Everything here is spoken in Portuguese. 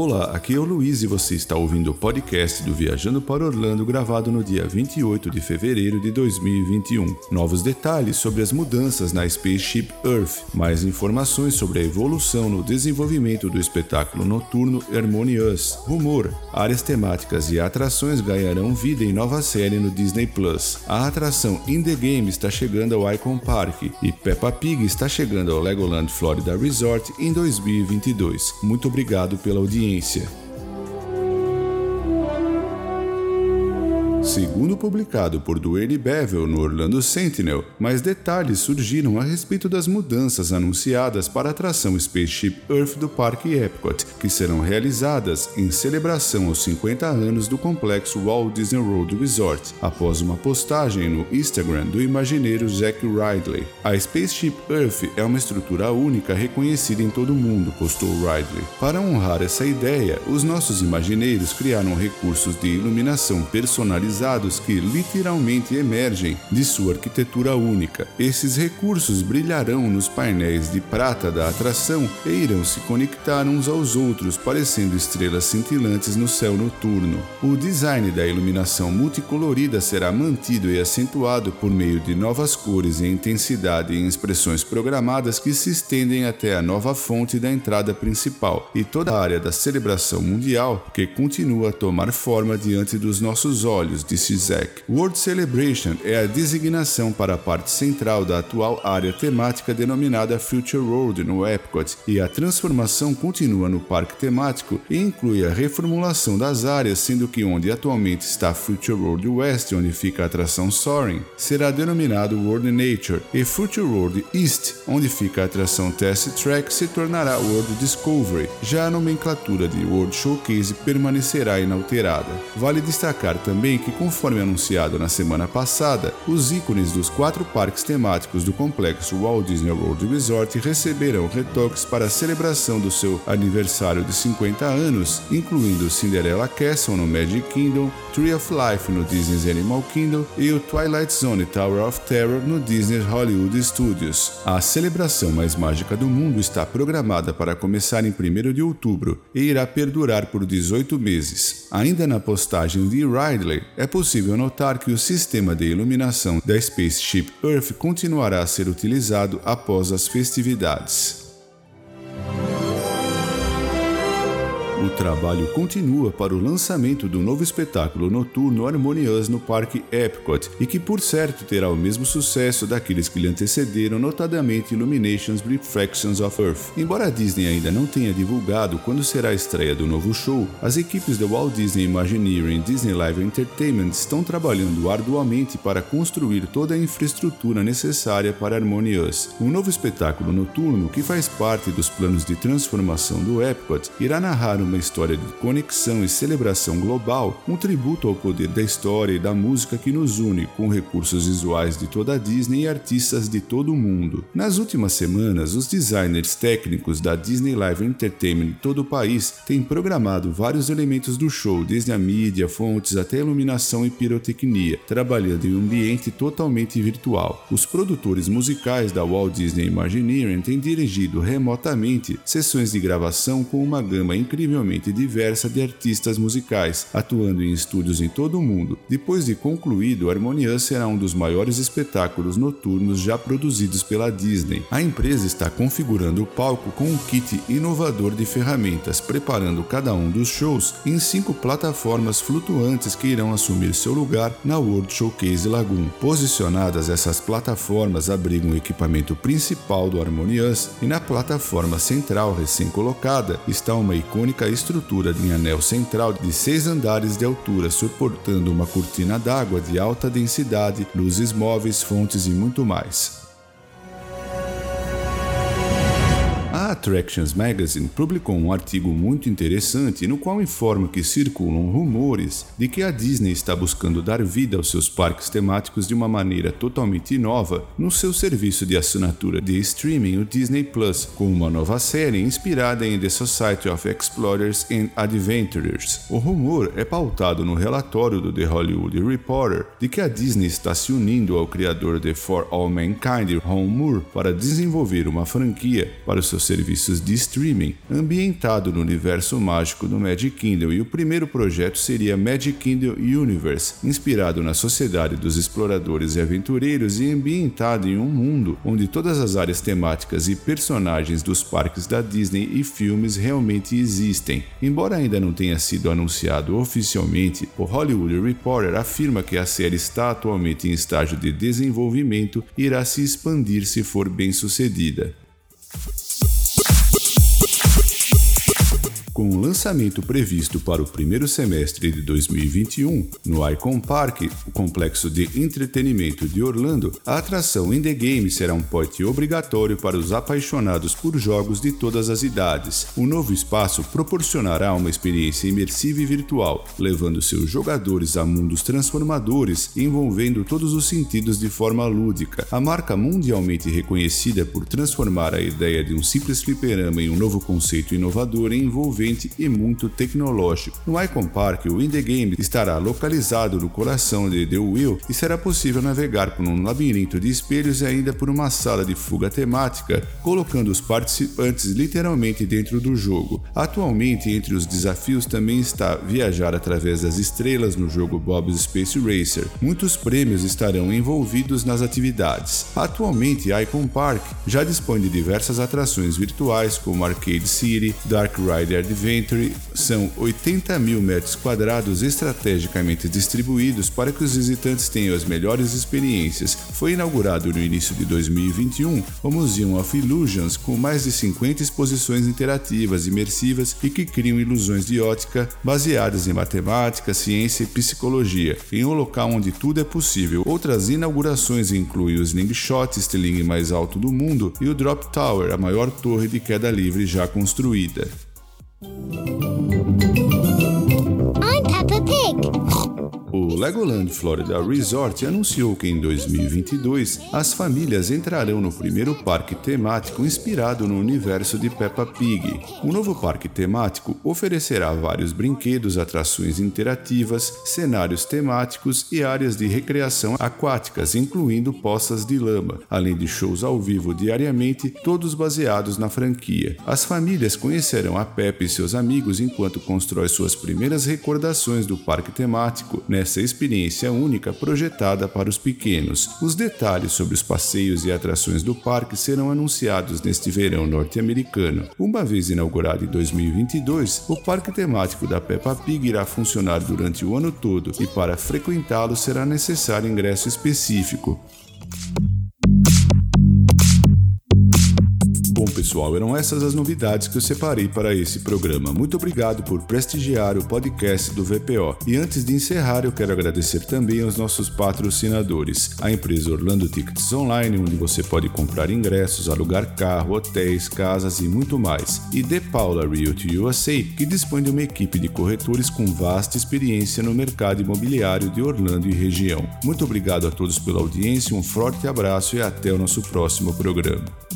Olá, aqui é o Luiz e você está ouvindo o podcast do Viajando para Orlando, gravado no dia 28 de fevereiro de 2021. Novos detalhes sobre as mudanças na Spaceship Earth, mais informações sobre a evolução no desenvolvimento do espetáculo noturno Harmonious, rumor, áreas temáticas e atrações ganharão vida em nova série no Disney Plus. A atração In the Game está chegando ao Icon Park e Peppa Pig está chegando ao Legoland Florida Resort em 2022. Muito obrigado pela audiência audiência. Segundo publicado por Duane Bevel no Orlando Sentinel, mais detalhes surgiram a respeito das mudanças anunciadas para a atração Spaceship Earth do Parque Epcot, que serão realizadas em celebração aos 50 anos do complexo Walt Disney World Resort, após uma postagem no Instagram do imagineiro Jack Ridley. A Spaceship Earth é uma estrutura única reconhecida em todo o mundo, postou Ridley. Para honrar essa ideia, os nossos imagineiros criaram recursos de iluminação personalizados que literalmente emergem de sua arquitetura única. Esses recursos brilharão nos painéis de prata da atração e irão se conectar uns aos outros, parecendo estrelas cintilantes no céu noturno. O design da iluminação multicolorida será mantido e acentuado por meio de novas cores e intensidade em expressões programadas que se estendem até a nova fonte da entrada principal e toda a área da celebração mundial que continua a tomar forma diante dos nossos olhos disse Zack. World Celebration é a designação para a parte central da atual área temática denominada Future World no Epcot, e a transformação continua no parque temático e inclui a reformulação das áreas, sendo que onde atualmente está Future World West, onde fica a atração Soaring, será denominado World Nature, e Future World East, onde fica a atração Test Track, se tornará World Discovery. Já a nomenclatura de World Showcase permanecerá inalterada. Vale destacar também que conforme anunciado na semana passada, os ícones dos quatro parques temáticos do complexo Walt Disney World Resort receberão retoques para a celebração do seu aniversário de 50 anos, incluindo Cinderella Castle no Magic Kingdom, Tree of Life no Disney's Animal Kingdom e o Twilight Zone Tower of Terror no Disney Hollywood Studios. A celebração mais mágica do mundo está programada para começar em 1 de outubro e irá perdurar por 18 meses. Ainda na postagem de Ridley, é possível notar que o sistema de iluminação da Spaceship Earth continuará a ser utilizado após as festividades. O trabalho continua para o lançamento do novo espetáculo noturno Harmonious no Parque Epcot e que, por certo, terá o mesmo sucesso daqueles que lhe antecederam, notadamente Illuminations Reflections of Earth. Embora a Disney ainda não tenha divulgado quando será a estreia do novo show, as equipes da Walt Disney Imagineering e Disney Live Entertainment estão trabalhando arduamente para construir toda a infraestrutura necessária para Harmonious. Um novo espetáculo noturno que faz parte dos planos de transformação do Epcot irá narrar uma história de conexão e celebração global, um tributo ao poder da história e da música que nos une, com recursos visuais de toda a Disney e artistas de todo o mundo. Nas últimas semanas, os designers técnicos da Disney Live Entertainment de todo o país têm programado vários elementos do show, desde a mídia, fontes até iluminação e pirotecnia, trabalhando em um ambiente totalmente virtual. Os produtores musicais da Walt Disney Imagineering têm dirigido remotamente sessões de gravação com uma gama incrível incrivelmente diversa de artistas musicais, atuando em estúdios em todo o mundo. Depois de concluído, Harmonious será um dos maiores espetáculos noturnos já produzidos pela Disney. A empresa está configurando o palco com um kit inovador de ferramentas, preparando cada um dos shows em cinco plataformas flutuantes que irão assumir seu lugar na World Showcase Lagoon. Posicionadas, essas plataformas abrigam o equipamento principal do Harmonious e na plataforma central recém-colocada está uma icônica estrutura em anel central de seis andares de altura, suportando uma cortina d'água de alta densidade, luzes móveis, fontes e muito mais. Attractions Magazine publicou um artigo muito interessante no qual informa que circulam rumores de que a Disney está buscando dar vida aos seus parques temáticos de uma maneira totalmente nova no seu serviço de assinatura de streaming, o Disney Plus, com uma nova série inspirada em The Society of Explorers and Adventurers. O rumor é pautado no relatório do The Hollywood Reporter de que a Disney está se unindo ao criador de For All Mankind, Ron Moore, para desenvolver uma franquia para o seu serviço serviços de streaming, ambientado no universo mágico do Magic Kingdom, e o primeiro projeto seria Magic Kingdom Universe, inspirado na sociedade dos exploradores e aventureiros e ambientado em um mundo onde todas as áreas temáticas e personagens dos parques da Disney e filmes realmente existem. Embora ainda não tenha sido anunciado oficialmente, o Hollywood Reporter afirma que a série está atualmente em estágio de desenvolvimento e irá se expandir se for bem sucedida. Com o lançamento previsto para o primeiro semestre de 2021 no Icon Park, o complexo de entretenimento de Orlando, a atração In The Game será um pote obrigatório para os apaixonados por jogos de todas as idades. O novo espaço proporcionará uma experiência imersiva e virtual, levando seus jogadores a mundos transformadores, envolvendo todos os sentidos de forma lúdica. A marca mundialmente reconhecida por transformar a ideia de um simples fliperama em um novo conceito inovador envolvendo envolvente e muito tecnológico. No Icon Park, o In The Game estará localizado no coração de The Wheel e será possível navegar por um labirinto de espelhos e ainda por uma sala de fuga temática, colocando os participantes literalmente dentro do jogo. Atualmente, entre os desafios também está viajar através das estrelas no jogo Bob's Space Racer. Muitos prêmios estarão envolvidos nas atividades. Atualmente, Icon Park já dispõe de diversas atrações virtuais como Arcade City, Dark Rider Adventure são 80 mil metros quadrados estrategicamente distribuídos para que os visitantes tenham as melhores experiências. Foi inaugurado no início de 2021 o Museum of Illusions, com mais de 50 exposições interativas imersivas e que criam ilusões de ótica baseadas em matemática, ciência e psicologia, em um local onde tudo é possível. Outras inaugurações incluem o Slingshot, estilingue mais alto do mundo, e o Drop Tower, a maior torre de queda livre já construída. I'm O Legoland Florida Resort anunciou que em 2022 as famílias entrarão no primeiro parque temático inspirado no universo de Peppa Pig. O novo parque temático oferecerá vários brinquedos, atrações interativas, cenários temáticos e áreas de recreação aquáticas, incluindo poças de lama, além de shows ao vivo diariamente, todos baseados na franquia. As famílias conhecerão a Peppa e seus amigos enquanto constrói suas primeiras recordações do parque temático nessa experiência única projetada para os pequenos. Os detalhes sobre os passeios e atrações do parque serão anunciados neste verão norte-americano. Uma vez inaugurado em 2022, o parque temático da Peppa Pig irá funcionar durante o ano todo e para frequentá-lo será necessário ingresso específico. Pessoal, eram essas as novidades que eu separei para esse programa. Muito obrigado por prestigiar o podcast do VPO. E antes de encerrar, eu quero agradecer também aos nossos patrocinadores: a empresa Orlando Tickets Online, onde você pode comprar ingressos, alugar carro, hotéis, casas e muito mais. E The Paula Realty USA, que dispõe de uma equipe de corretores com vasta experiência no mercado imobiliário de Orlando e região. Muito obrigado a todos pela audiência, um forte abraço e até o nosso próximo programa.